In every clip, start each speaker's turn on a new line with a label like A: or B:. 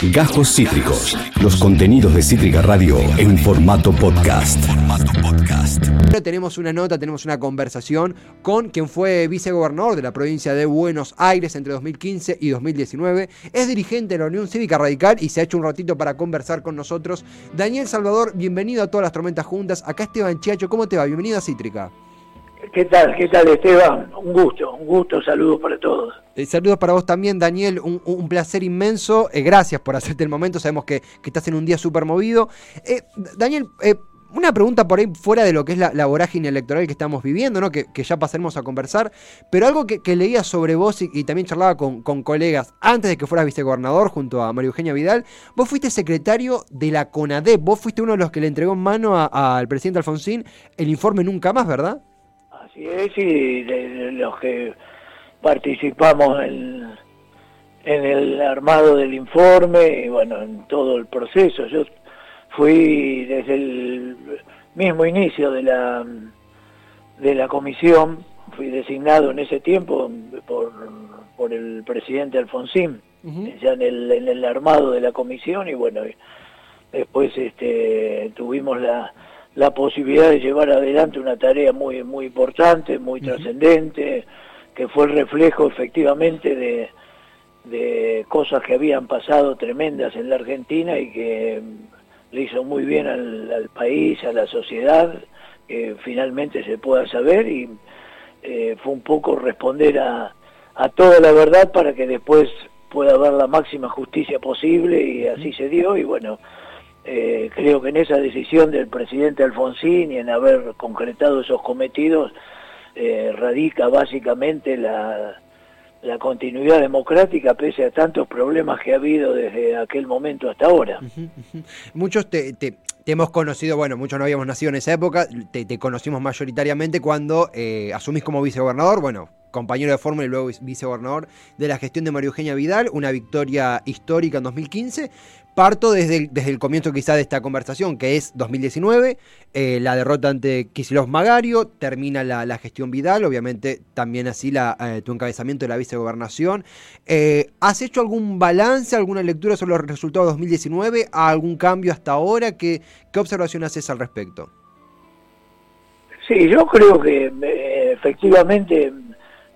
A: Gajos Cítricos. Los contenidos de Cítrica Radio en formato podcast.
B: Ahora tenemos una nota, tenemos una conversación con quien fue vicegobernador de la provincia de Buenos Aires entre 2015 y 2019. Es dirigente de la Unión Cívica Radical y se ha hecho un ratito para conversar con nosotros. Daniel Salvador, bienvenido a todas las tormentas juntas. Acá Esteban Chiacho, ¿cómo te va? Bienvenido a Cítrica.
C: ¿Qué tal? ¿Qué tal Esteban? Un gusto, un gusto, saludos para todos.
B: Eh, saludos para vos también, Daniel. Un, placer inmenso. Eh, gracias por hacerte el momento. Sabemos que, estás en un día súper movido. Eh, Daniel, una pregunta por ahí fuera de lo que es la, vorágine electoral que estamos viviendo, ¿no? Que, ya pasaremos a conversar. Pero algo que, leía sobre vos y, también charlaba con, colegas antes de que fueras vicegobernador junto a María Eugenia Vidal. Vos fuiste secretario de la CONADEP. Vos fuiste uno de los que le entregó en mano al presidente Alfonsín el informe Nunca Más, ¿verdad?
C: Así es, y de, los que participamos en, el armado del informe y bueno, en todo el proceso. Yo fui desde el mismo inicio de la, de la comisión, fui designado en ese tiempo por, por el presidente Alfonsín, ya en el, en el armado de la comisión y bueno, después este, tuvimos la la posibilidad de llevar adelante una tarea muy muy importante, muy trascendente, que fue el reflejo efectivamente de, de cosas que habían pasado tremendas en la Argentina y que le hizo muy bien al, país, a la sociedad, que finalmente se pueda saber y eh, fue un poco responder a, a toda la verdad para que después pueda haber la máxima justicia posible y así se dio y bueno, eh, creo que en esa decisión del presidente Alfonsín y en haber concretado esos cometidos eh, radica básicamente la, continuidad democrática pese a tantos problemas que ha habido desde aquel momento hasta ahora.
B: Muchos te, hemos conocido, bueno, muchos no habíamos nacido en esa época, te, conocimos mayoritariamente cuando eh, asumís como vicegobernador, bueno, compañero de fórmula y luego vicegobernador de la gestión de María Eugenia Vidal, una victoria histórica en 2015, Parto desde el, desde el comienzo quizá de esta conversación, que es 2019, eh, la derrota ante Kicillof Magario, termina la, gestión Vidal, obviamente también así la, eh, tu encabezamiento de la vicegobernación. Eh, ¿Has hecho algún balance, alguna lectura sobre los resultados de 2019? ¿Algún cambio hasta ahora? ¿Qué, qué observación haces al respecto?
C: Sí, yo creo que efectivamente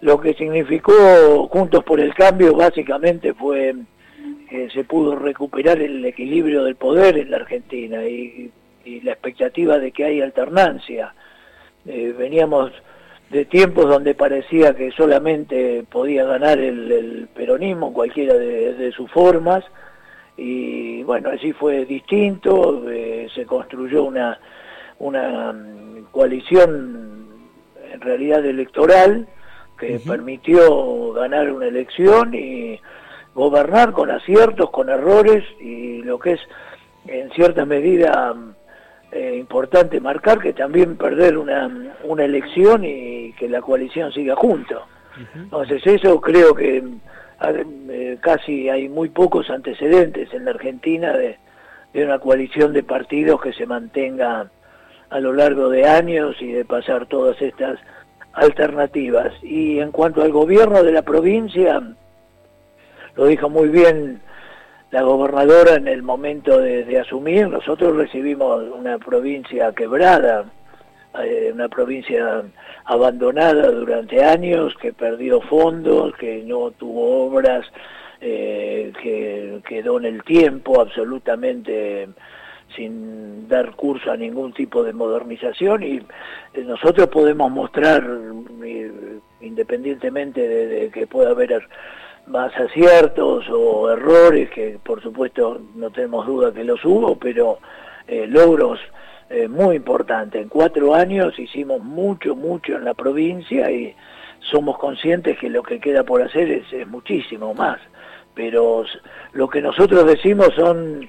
C: lo que significó Juntos por el Cambio básicamente fue se pudo recuperar el equilibrio del poder en la Argentina y, la expectativa de que hay alternancia. Eh, veníamos de tiempos donde parecía que solamente podía ganar el, peronismo, cualquiera de, sus formas, y bueno, así fue distinto, eh, se construyó una, una mm, coalición en realidad electoral que permitió ganar una elección y gobernar con aciertos, con errores y lo que es en cierta medida eh, importante marcar que también perder una, una elección y que la coalición siga junto. Entonces eso creo que eh, casi hay muy pocos antecedentes en la Argentina de, de una coalición de partidos que se mantenga a lo largo de años y de pasar todas estas alternativas. Y en cuanto al gobierno de la provincia, lo dijo muy bien la gobernadora en el momento de, asumir, nosotros recibimos una provincia quebrada, eh, una provincia abandonada durante años, que perdió fondos, que no tuvo obras, eh, que quedó en el tiempo absolutamente sin dar curso a ningún tipo de modernización. Y eh, nosotros podemos mostrar, independientemente de que pueda haber más aciertos o errores, que por supuesto no tenemos duda que los hubo, pero eh, logros eh, muy importantes. En cuatro años hicimos mucho, mucho en la provincia y somos conscientes que lo que queda por hacer es, muchísimo más. Pero lo que nosotros decimos son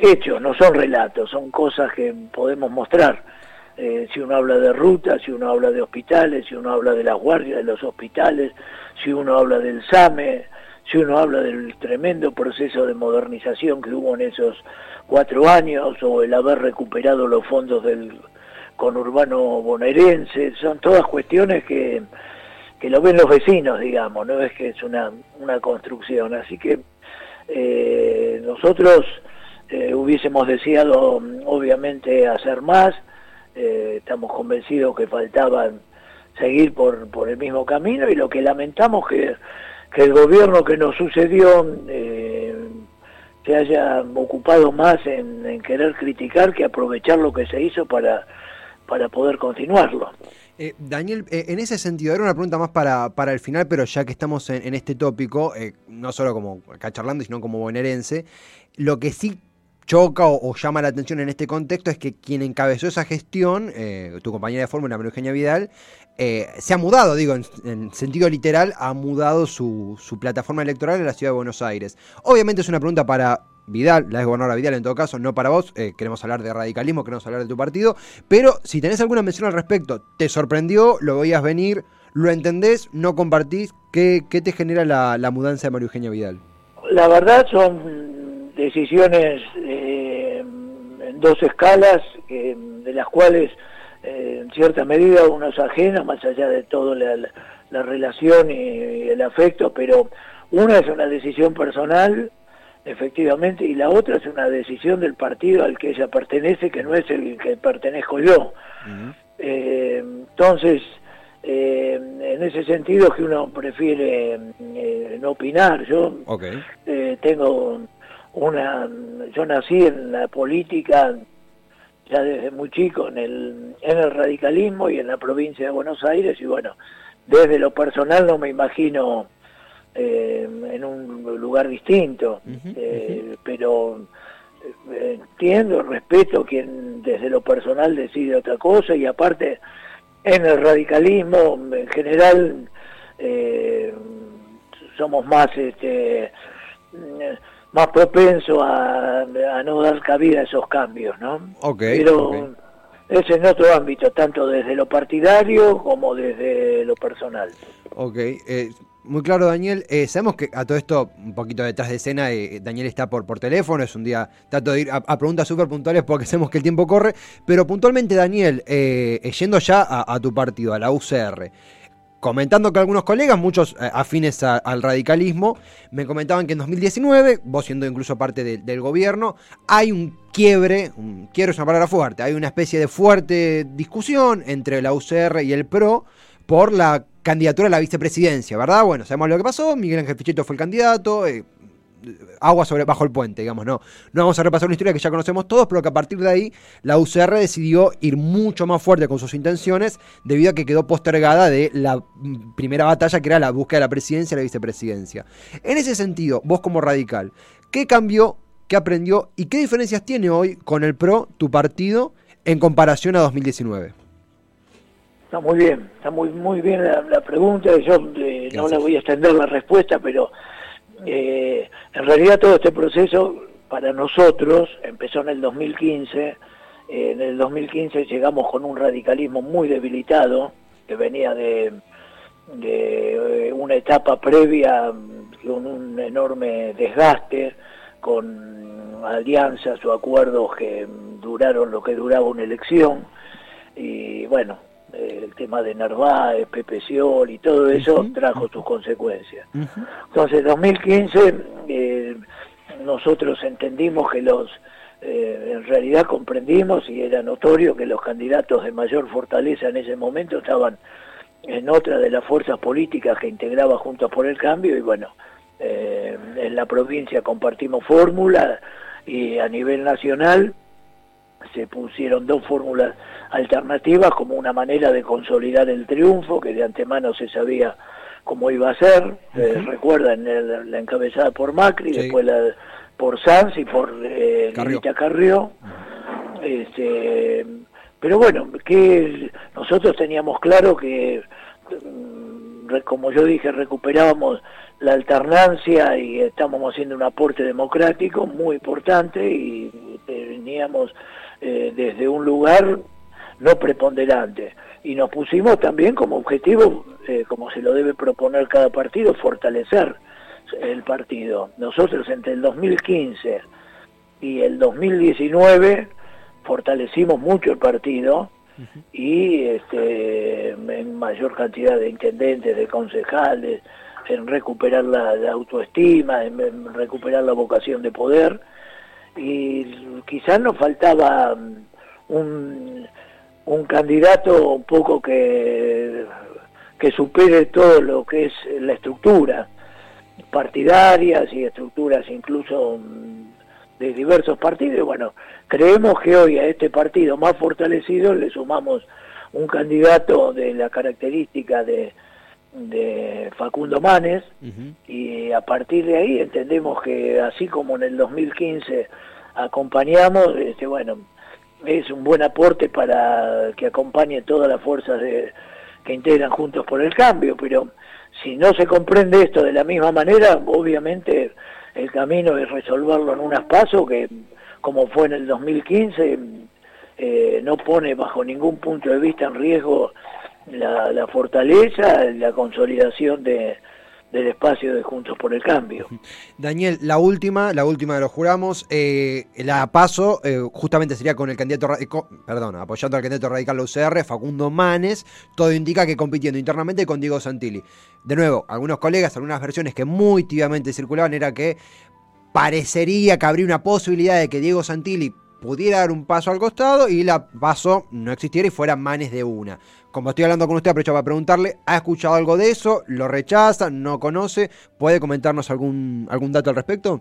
C: hechos, no son relatos, son cosas que podemos mostrar. Eh, si uno habla de rutas, si uno habla de hospitales, si uno habla de las guardias de los hospitales, si uno habla del SAME, si uno habla del tremendo proceso de modernización que hubo en esos cuatro años, o el haber recuperado los fondos del conurbano bonaerense, son todas cuestiones que, que lo ven los vecinos, digamos, no es que es una, una construcción. Así que eh, nosotros hubiésemos deseado obviamente hacer más, estamos convencidos que faltaban seguir por, por el mismo camino y lo que lamentamos que, que el gobierno que nos sucedió eh, se haya ocupado más en, querer criticar que aprovechar lo que se hizo para, para poder continuarlo.
B: Eh, Daniel, eh, en ese sentido, era una pregunta más para, para el final, pero ya que estamos en, este tópico, no solo como acá sino como bonaerense, lo que sí choca o, llama la atención en este contexto es que quien encabezó esa gestión, tu compañera de fórmula, María Eugenia Vidal, eh, se ha mudado, digo, en, sentido literal, ha mudado su, plataforma electoral a la ciudad de Buenos Aires. Obviamente es una pregunta para Vidal, la ex gobernadora Vidal en todo caso, no para vos, eh, queremos hablar de radicalismo, queremos hablar de tu partido, pero si tenés alguna mención al respecto, ¿te sorprendió? ¿Lo veías venir? ¿Lo entendés? ¿No compartís? ¿Qué, te genera la, mudanza de María Eugenia Vidal?
C: La verdad son decisiones eh, en dos escalas, de las cuales eh, en cierta medida uno es ajeno, más allá de todo la, relación y, el afecto, pero una es una decisión personal, efectivamente, y la otra es una decisión del partido al que ella pertenece, que no es el que pertenezco yo. Eh, entonces, eh, en ese sentido que uno prefiere no opinar. Yo tengo una, yo nací en la política ya desde muy chico en el, en el radicalismo y en la provincia de Buenos Aires y bueno, desde lo personal no me imagino eh, en un lugar distinto, eh, pero eh, entiendo, respeto quien desde lo personal decide otra cosa y aparte en el radicalismo en general somos más este más propenso a, no dar cabida a esos cambios, ¿no? Pero es en otro ámbito, tanto desde lo partidario como desde lo personal.
B: Ok, eh, muy claro Daniel. Eh, sabemos que a todo esto, un poquito detrás de escena, eh, Daniel está por, por teléfono, es un día, trato de ir a, preguntas súper puntuales porque sabemos que el tiempo corre, pero puntualmente Daniel, yendo ya a, a tu partido, a la UCR, comentando que algunos colegas, muchos eh, afines al radicalismo, me comentaban que en 2019, vos siendo incluso parte del gobierno, hay un quiebre, un quiebre es una palabra fuerte, hay una especie de fuerte discusión entre la UCR y el PRO por la candidatura a la vicepresidencia, ¿verdad? Bueno, sabemos lo que pasó, Miguel Ángel Pichetto fue el candidato, eh, agua sobre bajo el puente, digamos, no. No vamos a repasar una historia que ya conocemos todos, pero que a partir de ahí la UCR decidió ir mucho más fuerte con sus intenciones debido a que quedó postergada de la primera batalla que era la búsqueda de la presidencia y la vicepresidencia. En ese sentido, vos como radical, ¿qué cambió, qué aprendió y qué diferencias tiene hoy con el PRO, tu partido, en comparación a 2019?
C: Está muy bien, está muy muy bien la, pregunta. Yo eh, no le voy a extender la respuesta, pero eh, en realidad todo este proceso para nosotros empezó en el 2015. en el 2015 llegamos con un radicalismo muy debilitado, que venía de, eh, una etapa previa con un enorme desgaste, con alianzas o acuerdos que duraron lo que duraba una elección. Y bueno, el tema de Narváez, Pepe Siol y todo eso trajo sus consecuencias. Entonces, en 2015 eh, nosotros entendimos que los, eh, en realidad comprendimos y era notorio que los candidatos de mayor fortaleza en ese momento estaban en otra de las fuerzas políticas que integraba Juntos por el Cambio y bueno, eh, en la provincia compartimos fórmula y a nivel nacional se pusieron dos fórmulas alternativas como una manera de consolidar el triunfo, que de antemano se sabía cómo iba a ser. Eh, recuerdan la encabezada por Macri, después la por Sanz y por eh, Carrió. Este, pero bueno, que nosotros teníamos claro que, mm, como yo dije, recuperábamos la alternancia y estábamos haciendo un aporte democrático muy importante y teníamos eh, desde un lugar no preponderante. Y nos pusimos también como objetivo, eh, como se lo debe proponer cada partido, fortalecer el partido. Nosotros entre el 2015 y el 2019 fortalecimos mucho el partido y este, en mayor cantidad de intendentes, de concejales, en recuperar la, autoestima, en, recuperar la vocación de poder, y quizás nos faltaba mm, un, un candidato un poco que, que supere todo lo que es la estructura partidarias y estructuras incluso mm, de diversos partidos. Bueno, creemos que hoy a este partido más fortalecido le sumamos un candidato de la característica de, de Facundo Manes y a partir de ahí entendemos que así como en el 2015 acompañamos, este, bueno, es un buen aporte para que acompañe todas las fuerzas de, que integran Juntos por el Cambio, pero si no se comprende esto de la misma manera, obviamente el camino es resolverlo en unas pasos que, como fue en el 2015, eh, no pone bajo ningún punto de vista en riesgo la, la fortaleza, la consolidación de, del espacio de Juntos por el Cambio.
B: Daniel, la última, la última de los juramos, eh, la paso, eh, justamente sería con el candidato, perdón, apoyando al candidato radical de UCR, Facundo Manes, todo indica que compitiendo internamente con Diego Santilli. De nuevo, algunos colegas, algunas versiones que muy tibiamente circulaban era que parecería que habría una posibilidad de que Diego Santilli pudiera dar un paso al costado y la paso no existiera y fuera Manes de una. Como estoy hablando con usted, aprovecho para preguntarle, ¿ha escuchado algo de eso? ¿Lo rechaza? ¿No conoce? ¿Puede comentarnos algún, algún dato al respecto?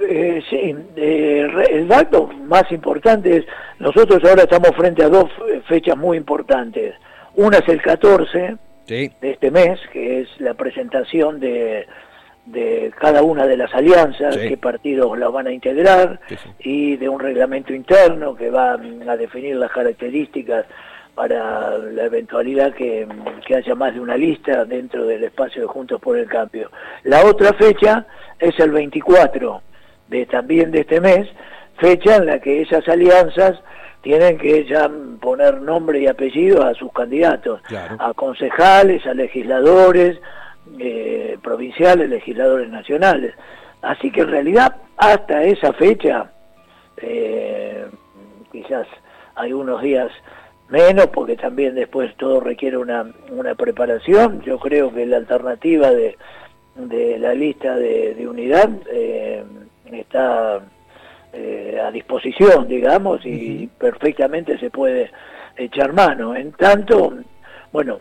C: Eh, sí, eh, el dato más importante es, nosotros ahora estamos frente a dos fechas muy importantes. Una es el 14 de este mes, que es la presentación de, de cada una de las alianzas, qué partidos las van a integrar, y de un reglamento interno que va a definir las características para la eventualidad que, haya más de una lista dentro del espacio de Juntos por el Cambio. La otra fecha es el 24 de también de este mes, fecha en la que esas alianzas tienen que ya poner nombre y apellido a sus candidatos, a concejales, a legisladores eh, provinciales, legisladores nacionales. Así que en realidad hasta esa fecha, eh, quizás hay unos días menos porque también después todo requiere una, una preparación. Yo creo que la alternativa de, de la lista de, unidad eh, está eh, a disposición, digamos, y perfectamente se puede echar mano. En tanto, bueno,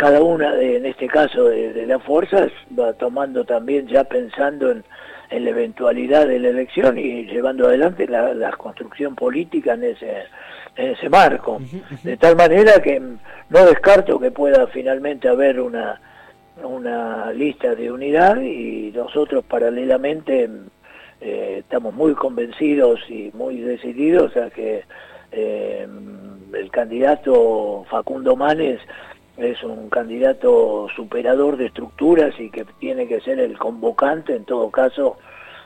C: cada una, de, en este caso de, las fuerzas, va tomando también ya pensando en, en, la eventualidad de la elección y llevando adelante la, la construcción política en ese en ese marco. De tal manera que no descarto que pueda finalmente haber una, una lista de unidad y nosotros paralelamente eh, estamos muy convencidos y muy decididos a que eh, el candidato Facundo Manes es un candidato superador de estructuras y que tiene que ser el convocante en todo caso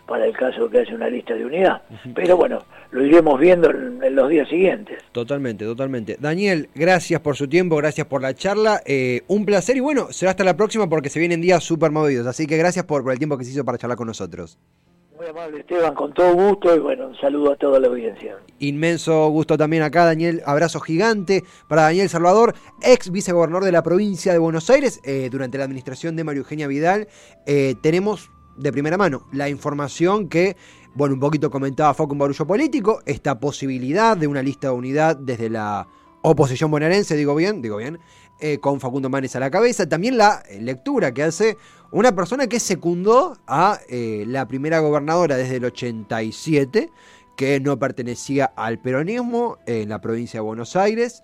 C: para el caso que haya una lista de unidad. Pero bueno, lo iremos viendo en, los días siguientes.
B: Totalmente, totalmente. Daniel, gracias por su tiempo, gracias por la charla. Eh, un placer y bueno, será hasta la próxima porque se vienen días súper movidos. Así que gracias por, el tiempo que se hizo para charlar con nosotros.
C: Muy amable Esteban, con todo gusto y bueno, un saludo a toda la audiencia.
B: Inmenso gusto también acá, Daniel. Abrazo gigante para Daniel Salvador, ex vicegobernador de la provincia de Buenos Aires eh, durante la administración de Mario Eugenia Vidal. Eh, tenemos de primera mano la información que bueno, un poquito comentaba Foco un barullo político, esta posibilidad de una lista de unidad desde la oposición bonaerense, digo bien, digo bien, eh, con Facundo Manes a la cabeza. También la lectura que hace una persona que secundó a eh, la primera gobernadora desde el 87, que no pertenecía al peronismo en la provincia de Buenos Aires.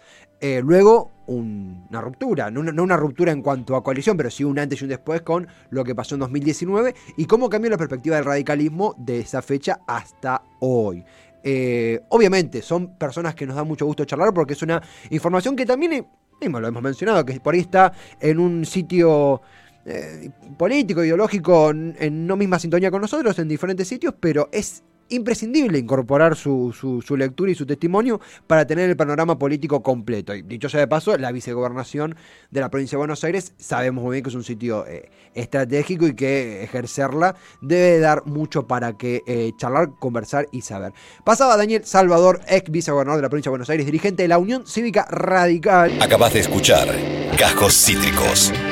B: luego una ruptura, no una, ruptura en cuanto a coalición, pero sí un antes y un después con lo que pasó en 2019 y cómo cambió la perspectiva del radicalismo de esa fecha hasta hoy. Eh, obviamente son personas que nos da mucho gusto charlar porque es una información que también, mismo lo hemos mencionado, que por ahí está en un sitio eh, político, ideológico, en no misma sintonía con nosotros, en diferentes sitios, pero es imprescindible incorporar su, su, lectura y su testimonio para tener el panorama político completo. Y dicho sea de paso, la vicegobernación de la provincia de Buenos Aires sabemos muy bien que es un sitio eh, estratégico y que ejercerla debe dar mucho para que eh, charlar, conversar y saber. Pasaba Daniel Salvador, ex vicegobernador de la provincia de Buenos Aires, dirigente de la Unión Cívica Radical.
A: Acabas de escuchar Cajos Cítricos.